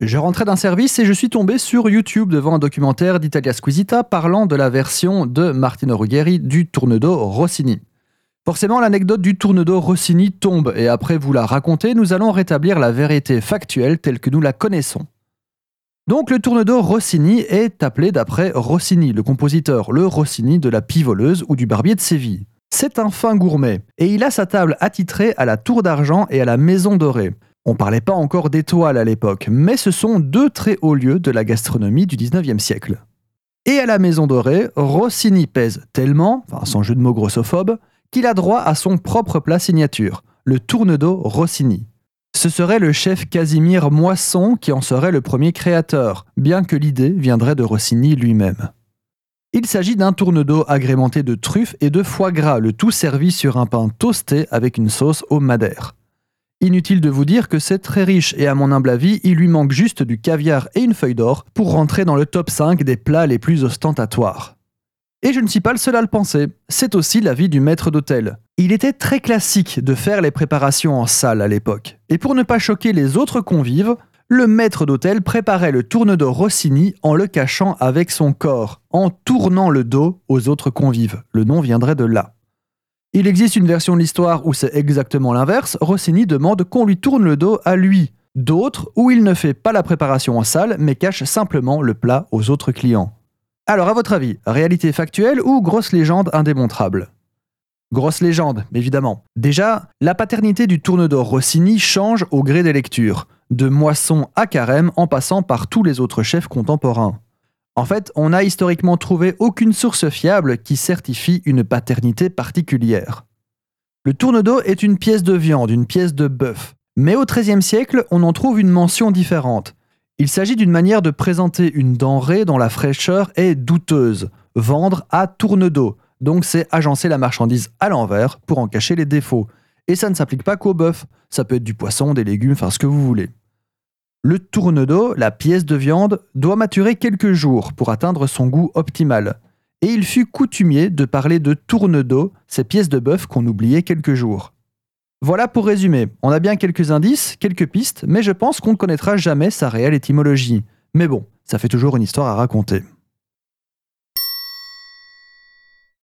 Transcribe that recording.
Je rentrais d'un service et je suis tombé sur YouTube devant un documentaire d'Italia Squisita parlant de la version de Martino Ruggeri du Tournedo Rossini. Forcément, l'anecdote du Tournedo Rossini tombe et après vous la raconter, nous allons rétablir la vérité factuelle telle que nous la connaissons. Donc le Tournedo Rossini est appelé d'après Rossini, le compositeur, le Rossini de la pivoleuse ou du barbier de Séville. C'est un fin gourmet et il a sa table attitrée à la Tour d'Argent et à la Maison Dorée. On parlait pas encore d'étoiles à l'époque, mais ce sont deux très hauts lieux de la gastronomie du 19e siècle. Et à la Maison Dorée, Rossini pèse tellement, enfin sans jeu de mots grossophobe, qu'il a droit à son propre plat signature, le tournedo Rossini. Ce serait le chef Casimir Moisson qui en serait le premier créateur, bien que l'idée viendrait de Rossini lui-même. Il s'agit d'un tournedo agrémenté de truffes et de foie gras, le tout servi sur un pain toasté avec une sauce au madère. Inutile de vous dire que c'est très riche et à mon humble avis, il lui manque juste du caviar et une feuille d'or pour rentrer dans le top 5 des plats les plus ostentatoires. Et je ne suis pas le seul à le penser, c'est aussi l'avis du maître d'hôtel. Il était très classique de faire les préparations en salle à l'époque. Et pour ne pas choquer les autres convives, le maître d'hôtel préparait le tourne-dos Rossini en le cachant avec son corps, en tournant le dos aux autres convives. Le nom viendrait de là. Il existe une version de l'histoire où c'est exactement l'inverse. Rossini demande qu'on lui tourne le dos à lui. D'autres où il ne fait pas la préparation en salle, mais cache simplement le plat aux autres clients. Alors, à votre avis, réalité factuelle ou grosse légende indémontrable? Grosse légende, évidemment. Déjà, la paternité du tourne-d'or Rossini change au gré des lectures, de Moisson à Carême en passant par tous les autres chefs contemporains. En fait, on n'a historiquement trouvé aucune source fiable qui certifie une paternité particulière. Le tourne-dos est une pièce de viande, une pièce de bœuf. Mais au XIIIe siècle, on en trouve une mention différente. Il s'agit d'une manière de présenter une denrée dont la fraîcheur est douteuse. Vendre à tourne-dos. Donc c'est agencer la marchandise à l'envers pour en cacher les défauts. Et ça ne s'applique pas qu'au bœuf. Ça peut être du poisson, des légumes, enfin ce que vous voulez. Le tourne-dos, la pièce de viande, doit maturer quelques jours pour atteindre son goût optimal. Et il fut coutumier de parler de tourne-dos, ces pièces de bœuf qu'on oubliait quelques jours. Voilà pour résumer. On a bien quelques indices, quelques pistes, mais je pense qu'on ne connaîtra jamais sa réelle étymologie. Mais bon, ça fait toujours une histoire à raconter.